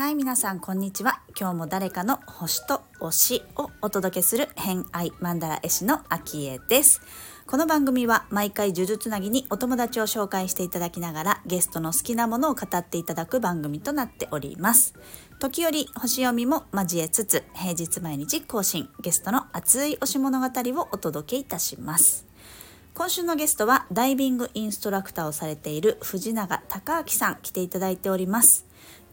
はい皆さんこんにちは。今日も誰かの星と推しをお届けする偏愛マンダラ絵師のアキエです。この番組は毎回呪術つなぎにお友達を紹介していただきながらゲストの好きなものを語っていただく番組となっております。時折星読みも交えつつ平日毎日更新ゲストの熱い推し物語をお届けいたします。今週のゲストはダイビングインストラクターをされている藤永隆明さん来ていただいております。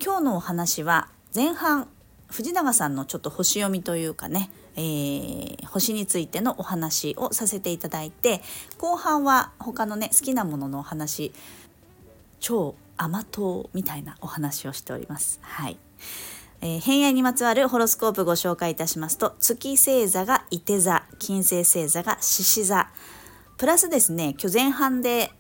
今日のお話は前半藤永さんのちょっと星読みというかね、えー、星についてのお話をさせていただいて後半は他のね好きなもののお話超甘党みたいなお話をしております。はい。えー、偏愛にまつわるホロスコープご紹介いたしますと月星座が伊手座金星星座が獅子座。プラスですね今日前半で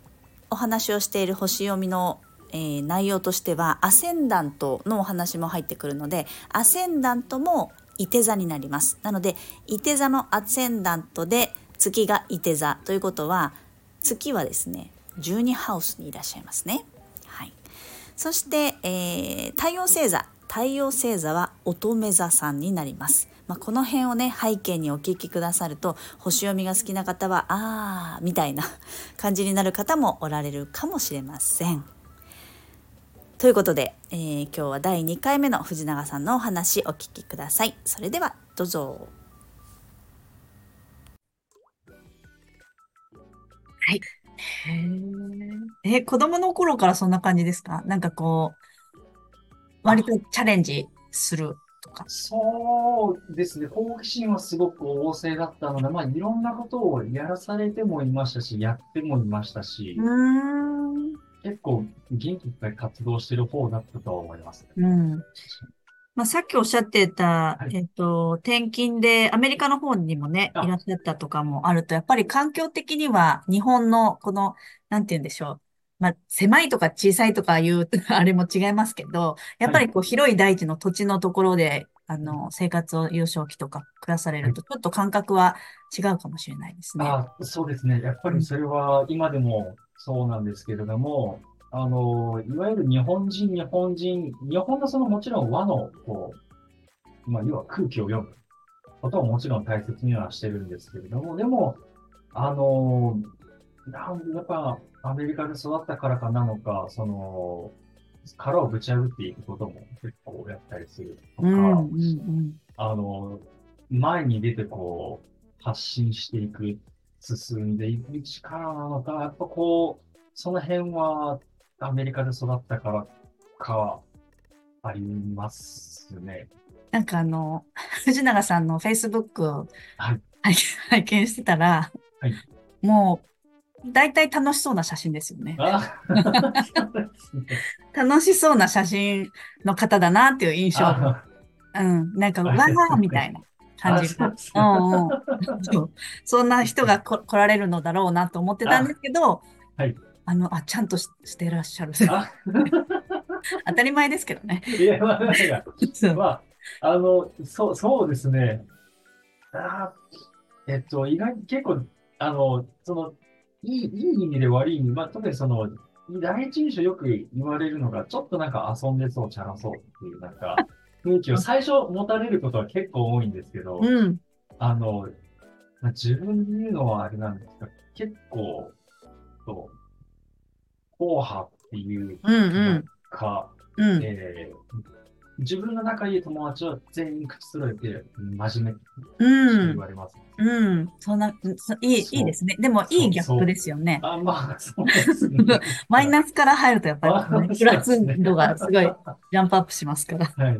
お話をしている星読みのえー、内容としてはアセンダントのお話も入ってくるのでアセンダントもいて座になります。なのでいて座のアセンダントで月がいて座ということは月はですね12ハウスにいらっしゃいますね、はい、そして、えー、太陽星座。太陽星座は乙女座さんになります、まあ、この辺をね背景にお聞きくださると星読みが好きな方はあーみたいな 感じになる方もおられるかもしれませんということで、えー、今日は第2回目の藤永さんのお話お聞きください。それではどうぞ。はい。へえ、子供の頃からそんな感じですか？なんかこう、割とチャレンジするか。そうですね。好奇心はすごく旺盛だったので、まあいろんなことをやらされてもいましたし、やってもいましたし。うん結構元気いっぱい活動してる方だったと思います、ね。うん。まあ、さっきおっしゃってた、はい、えっと、転勤でアメリカの方にもね、いらっしゃったとかもあると、やっぱり環境的には日本のこの、なんて言うんでしょう。まあ、狭いとか小さいとかいう あれも違いますけど、やっぱりこう広い大地の土地のところで、あの、生活を幼少期とか暮らされると、ちょっと感覚は違うかもしれないですね。あそうですね。やっぱりそれは今でもそうなんですけれども、あの、いわゆる日本人、日本人、日本のそのもちろん和の、こう、まあ、要は空気を読むことはもちろん大切にはしてるんですけれども、でも、あの、なんやっぱアメリカで育ったからかなのか、その、殻をぶち破っていくことも結構やったりするとか、うんうんうん、あの、前に出てこう、発信していく進んでいく力なのか、やっぱこう、その辺はアメリカで育ったからかありますね。なんかあの、藤永さんの Facebook を、はい、拝見してたら、はい、もう、大体楽しそうな写真ですよね。楽しそうな写真の方だなっていう印象。うん。なんか、わーみたいな。感じが。うんうん、そんな人が来られるのだろうなと思ってたんですけど、はい、あの、あ、ちゃんとしてらっしゃる。当たり前ですけどね。いや、まあ、まあ、あの、そう、そうですね。あえっと、意外に結構、あの、その、いい、いい意味で悪い意味、まあ、特にその、第一印象よく言われるのが、ちょっとなんか遊んでそう、チャラそうっていう、なんか、雰囲気を最初持たれることは結構多いんですけど、うん、あの、まあ、自分で言うのはあれなんですが、結構、と、硬派っていうか、うん。うん、えー、自分の仲いい友達は全員口揃えて真面目って言われます、うん、うん。そんな、いい、いいですね。でも、いいギャップですよね。あ、まあ、そうですね。マイナスから入るとやっぱり、ね、プラス度がすごい ジャンプアップしますから。はい。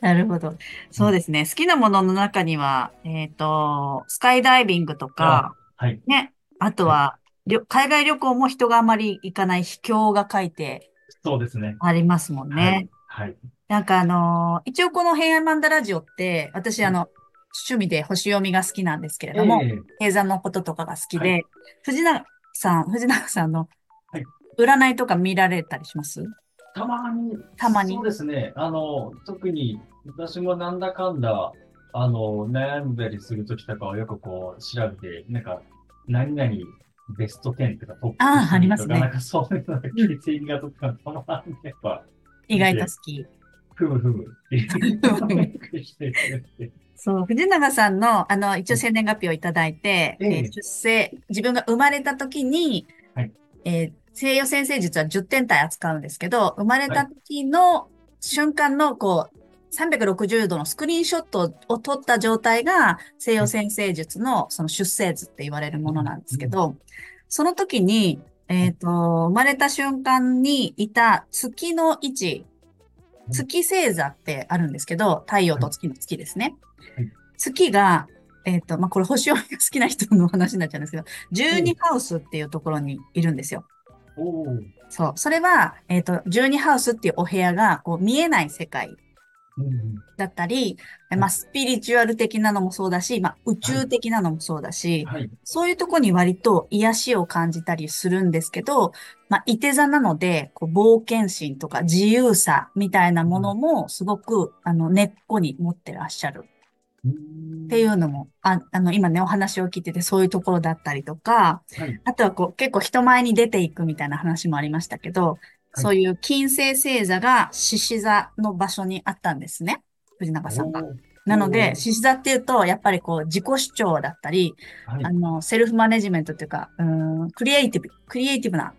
なるほど。そうですね。好きなものの中には、えっ、ー、と、スカイダイビングとか、はい、ね、あとは、はい、海外旅行も人があまり行かない秘境が書いて、そうですね。ありますもんね。はい。はい、なんかあのー、一応この平安マンダラジオって、私あの、趣味で星読みが好きなんですけれども、えー、平山のこととかが好きで、はい、藤永さん、藤永さんの占いとか見られたりします？たまに。たまに？そうですね。あの、特に私もなんだかんだ、あの、悩んだりするときとかはよくこう調べて、なんか、何々ベスト10とかトップあーありますねとかなんかそういうのが血液型とか、この辺やっぱ、意外と好き。ふむふむ。っていうしてくれて。そう、藤永さんの、あの、一応生年月日をいただいて、ええ。えー出生、自分が生まれた時に、はい。えー西洋先生術は10点体扱うんですけど、生まれた時の瞬間の、こう、360度のスクリーンショットを撮った状態が西洋先生術のその出生図って言われるものなんですけど、その時に、えっ、と、生まれた瞬間にいた月の位置、月星座ってあるんですけど、太陽と月の月ですね。はい月が、えっ、と、まあ、これ星読みが好きな人の話になっちゃうんですけど、12ハウスっていうところにいるんですよ。そう。それは、えっ、と、12ハウスっていうお部屋が、こう、見えない世界うんだったり、えまあ、スピリチュアル的なのもそうだし、まあ、宇宙的なのもそうだし、はい。そういうとこに割と癒しを感じたりするんですけど、まあ、いて座なので、こう冒険心とか自由さみたいなものもすごく、あの、根っこに持ってらっしゃる。っっていうのも、ああの、今ね、お話を聞いててそういうところだったりとか、はい。あとはこう、結構人前に出ていくみたいな話もありましたけど、そういう金星星座が獅子座の場所にあったんですね。藤永さんが。なので、獅子座っていうと、やっぱりこう、自己主張だったり、はいあの、セルフマネジメントっていうか、うーん、クリエイティブ、クリエイティブな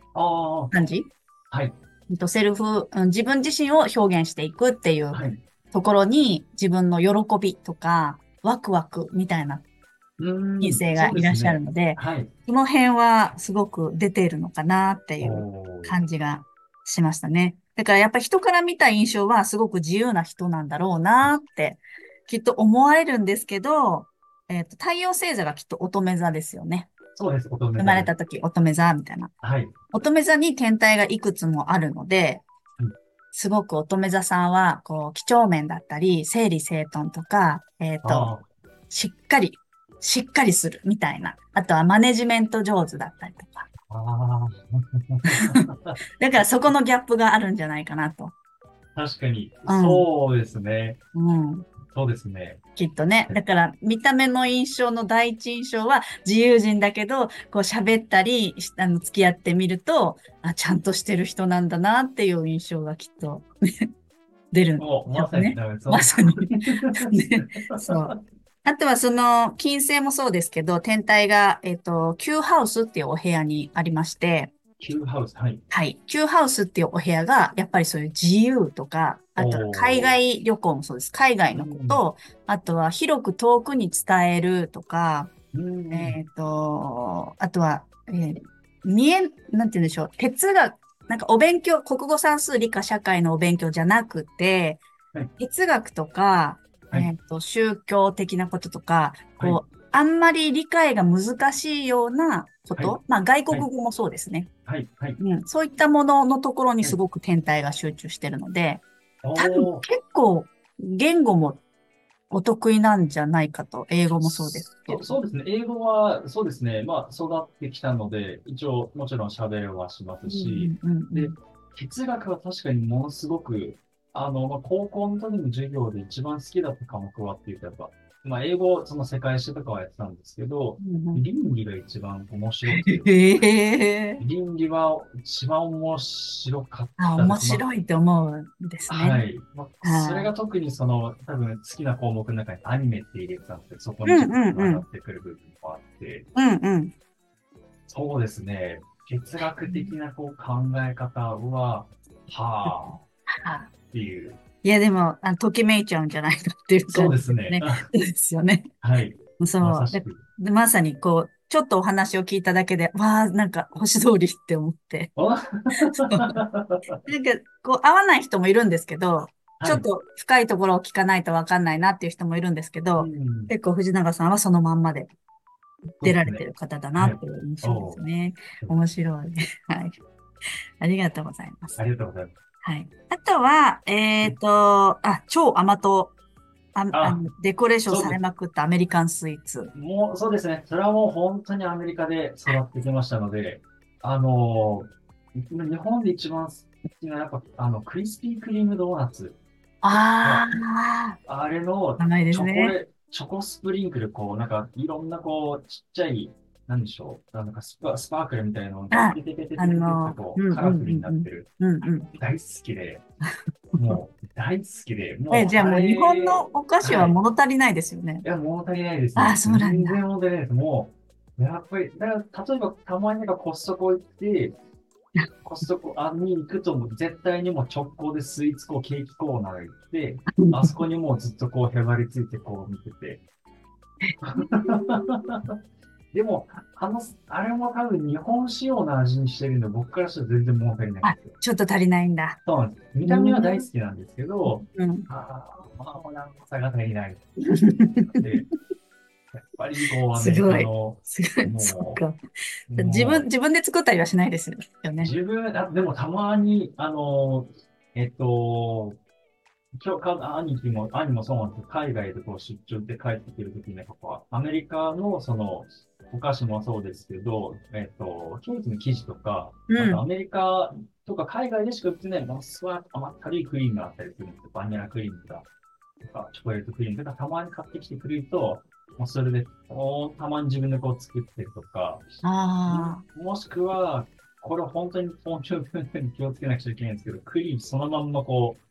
感じ？はい。とセルフ、うん自分自身を表現していくっていうはい。ところに、自分の喜びとか、ワクワクみたいなうん人生がいらっしゃるので、はい。その辺はすごく出ているのかなっていう感じがしましたね。だからやっぱり人から見た印象はすごく自由な人なんだろうなって、きっと思われるんですけど、えっ、と、太陽星座がきっと乙女座ですよね。そうです、乙女座生まれた時乙女座みたいな。はい。乙女座に天体がいくつもあるのでうん、すごく乙女座さんは、こう、几帳面だったり、整理整頓とか、えっ、と、あしっかり、しっかりするみたいな。あとはマネジメント上手だったりとか。あ。あだからそこのギャップがあるんじゃないかなと。あ。確かに。うんそうですね。うん。そうですね。きっとね。だから、見た目の印象の第一印象は自由人だけど、こう喋ったり、しあの、付き合ってみると、あ、ちゃんとしてる人なんだなっていう印象がきっと出るんもう、まさに、まさに。ねそう。あとはその、金星もそうですけど、天体が、えっ、と、Q ハウスっていうお部屋にありまして、Q ハウス、はい。はい。Q ハウスっていうお部屋が、やっぱりそういう自由とか、あと海外旅行もそうです。海外のこと、あとは広く遠くに伝えるとか、うんえっ、と、あとは、えー見え、なんて言うんでしょう。哲学、なんかお勉強、国語算数理科社会のお勉強じゃなくて、はい哲学とか、はいえっ、と、宗教的なこととか、こう、はあんまり理解が難しいようなこと、はいまあ外国語もそうですね。はい、はい。うん、そういったもののところにすごく天体が集中してるので、多お分結構言語もお得意なんじゃないかと、英語もそうですけど。そうですね。英語は、そうですね。まあ、育ってきたので、一応、もちろん喋れはしますし、うんうんうんで哲学は確かにものすごく、あの、まあ、高校の時の授業で一番好きだった科目はっていうと、やっぱ、まあ、英語、その世界史とかはやってたんですけど、倫理が一番面白くて。倫理は一番面白かったあ。面白いって思うんですね。はい。まあ、はいそれが特にその、多分好きな項目の中にアニメって入れてたんですけど、そこにちょっと上がってくる部分もあって、うんうん。そうですね。哲学的なこう考え方は、はあはっていう。いや、でも、あときめいちゃうんじゃないかっていうそうですね。そうですよね。はい。そう。でまさまさに、こう、ちょっとお話を聞いただけで、わあ、なんか星通りって思って。あなんか、こう、合わない人もいるんですけど、ちょっと深いところを聞かないとわかんないなっていう人もいるんですけど、はいうん結構藤永さんはそのまんまで出られてる方だなっていう印象ですね。はい面白い。はい。ありがとうございますあ。りがとうございます。はい。あとは、えっ、と、あ、超甘党。あデコレーションされまくったアメリカンスイーツ。もう、そうですね。それはもう本当にアメリカで育ってきましたので、あのー、日本で一番好きな、やっぱ、あの、クリスピークリームドーナツ。ああ、あれの名前でチョコすね。レ、チョコスプリンクル、こう、なんか、いろんな、こう、ちっちゃい、なんでしょう。なんかスパスパークルみたいなのが、あのとこうんうカラフルになってる。大好きで、もう大好きで、もう。え、じゃあもう日本のいお菓子は物足りないですよね。や、物足りないですね。あそうなんだ全然物足りないです。もう、やっぱり、だから、例えば、たまになんかコストコ行って、コストコあに行くと、もう絶対にもう直行でスイーツコー、ケーキコーナー行って、あそこにもうずっとこうへばりついてこう見てて。でも、あの、あれも多分日本仕様の味にしてるんで、僕からしたら全然物足りないんですよ。ちょっと足りないんだ。そうなんです。見た目は大好きなんですけど、うん。ああ、まあ、なんか差が足りない。でやっぱりこう、アメリカの、すごい。もうそっか。もう自分、自分で作ったりはしないですよね。自分、あでもたまに、あの、えっと、今日か、兄貴も、兄もそうなんですけど、海外でこう出張で帰ってくるときに、ここはアメリカのその、お菓子もそうですけど、えっと、ケーキの生地とか、うんアメリカとか海外でしか売ってない、ものすごい甘ったるいクリームがあったりするんですよ。バニラクリームとか、とかチョコレートクリームとか、たまに買ってきてくれると、もうそれで、おたまに自分でこう作ってるとか、あもしくは、これ本当に本当に気をつけなくちゃいけないんですけど、クリームそのまんまこう、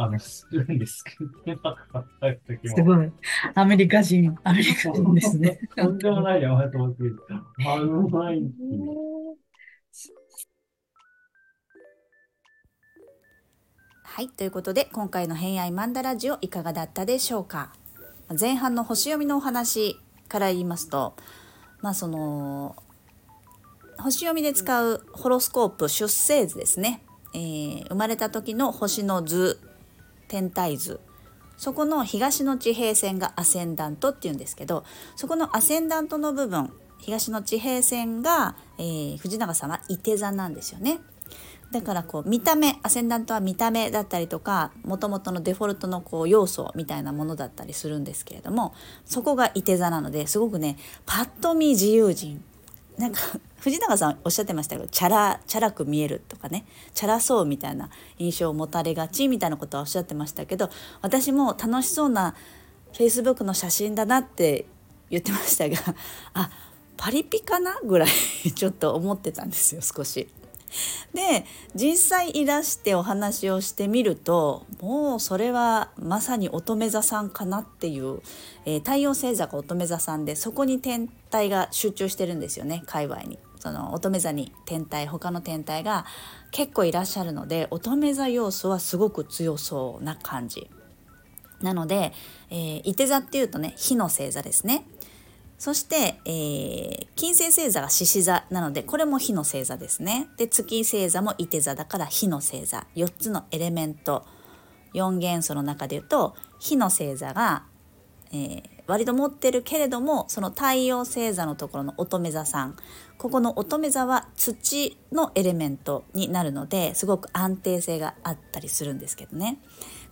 あの、スプーンですくってなかった時あ、も。すごい。アメリカ人、アメリカ人ですね。とんでもないと思って、あ。はいということで今回の「偏愛マンダラジオ」いかがだったでしょうか前半の星読みのお話から言いますとまあその星読みで使うホロスコープ出生図ですね、えー生まれた時の星の図天体図そこの東の地平線がアセンダントっていうんですけどそこのアセンダントの部分東の地平線が、えー藤永さんは伊手座なんですよね。だからこう見た目アセンダントは見た目だったりとかもともとのデフォルトのこう要素みたいなものだったりするんですけれどもそこがいて座なのですごくねパッと見自由人なんか 藤永さんおっしゃってましたけどチャラチャラく見えるとかねチャラそうみたいな印象を持たれがちみたいなことはおっしゃってましたけど私も楽しそうな Facebook の写真だなって言ってましたがあパリピかなぐらい ちょっと思ってたんですよ少し。で実際いらしてお話をしてみるともうそれはまさに乙女座さんかなっていう、えー太陽星座が乙女座さんでそこに天体が集中してるんですよね界隈に。その乙女座に天体他の天体が結構いらっしゃるので乙女座要素はすごく強そうな感じ。なので、えー、手座っていうとね火の星座ですね。そして、えー金星星座が獅子座なのでこれも火の星座ですね。で月星座も伊手座だから火の星座。4つのエレメント。4元素の中で言うと火の星座が、えー割と持ってるけれどもその太陽星座のところの乙女座さん。ここの乙女座は土のエレメントになるのですごく安定性があったりするんですけどね。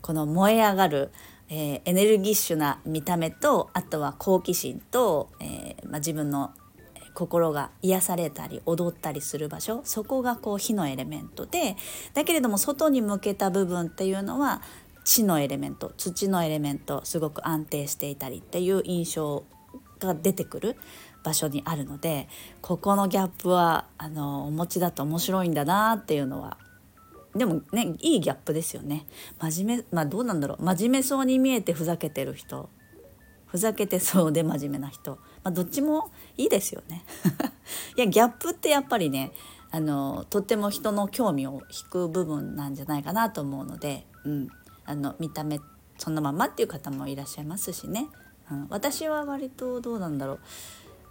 この燃え上がる、えーエネルギッシュな見た目とあとは好奇心と、えーまあ、自分の心が癒されたり踊ったりする場所そこがこう火のエレメントでだけれども外に向けた部分っていうのは地のエレメント土のエレメントすごく安定していたりっていう印象が出てくる場所にあるのでここのギャップはあのお持ちだと面白いんだなっていうのはでもねいいギャップですよね。真面目まあどうなんだろう。真面目そうに見えてふざけてる人。ふざけてそうで真面目な人、まあ、どっちもいいですよね。いやギャップってやっぱりねあのとっても人の興味を引く部分なんじゃないかなと思うので、うん、あの見た目そのままっていう方もいらっしゃいますしね、うん、私は割とどうなんだろう。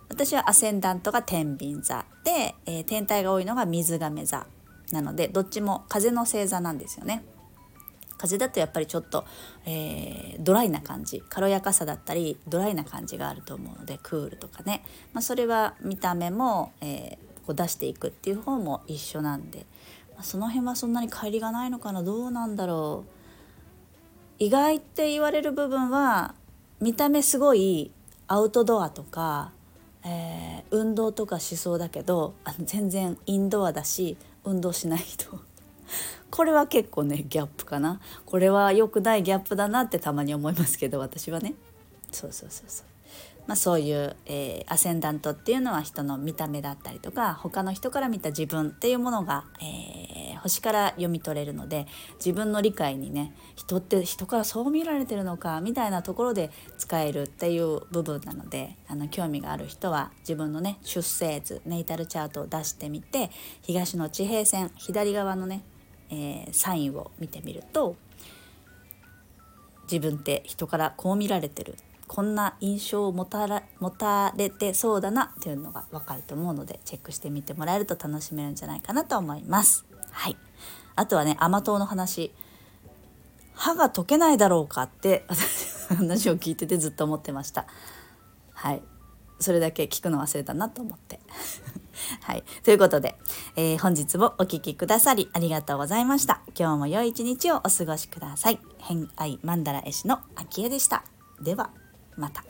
私はアセンダントが天秤座。で、えー天体が多いのが水亀座。なのでどっちも風の星座なんですよね。風だとやっぱりちょっと、えードライな感じ軽やかさだったりドライな感じがあると思うのでクールとかね、まあ、それは見た目も、えーこう出していくっていう方も一緒なんで、まあ、その辺はそんなに乖離がないのかなどうなんだろう。意外って言われる部分は見た目すごいアウトドアとか、えー運動とかしそうだけどあの全然インドアだし運動しない人。これは結構ねギャップかな。これは良くないギャップだなってたまに思いますけど私はね。そうそうそうそう。まあ、そういう、えー、アセンダントっていうのは人の見た目だったりとか他の人から見た自分っていうものが、えー、星から読み取れるので自分の理解にね人って人からそう見られてるのかみたいなところで使えるっていう部分なのであの興味がある人は自分のね出生図ネイタルチャートを出してみて東の地平線左側のね、えー、サインを見てみると自分って人からこう見られてるこんな印象を持たら持たれてそうだなっていうのが分かると思うのでチェックしてみてもらえると楽しめるんじゃないかなと思います。はい、あとはね甘党の話歯が溶けないだろうかって私 話を聞いててずっと思ってました。はいそれだけ聞くの忘れたなと思って。はい。ということで、えー、本日もお聴きくださりありがとうございました。今日も良い一日をお過ごしください。偏愛マンダラ絵師の秋江でした。では。また。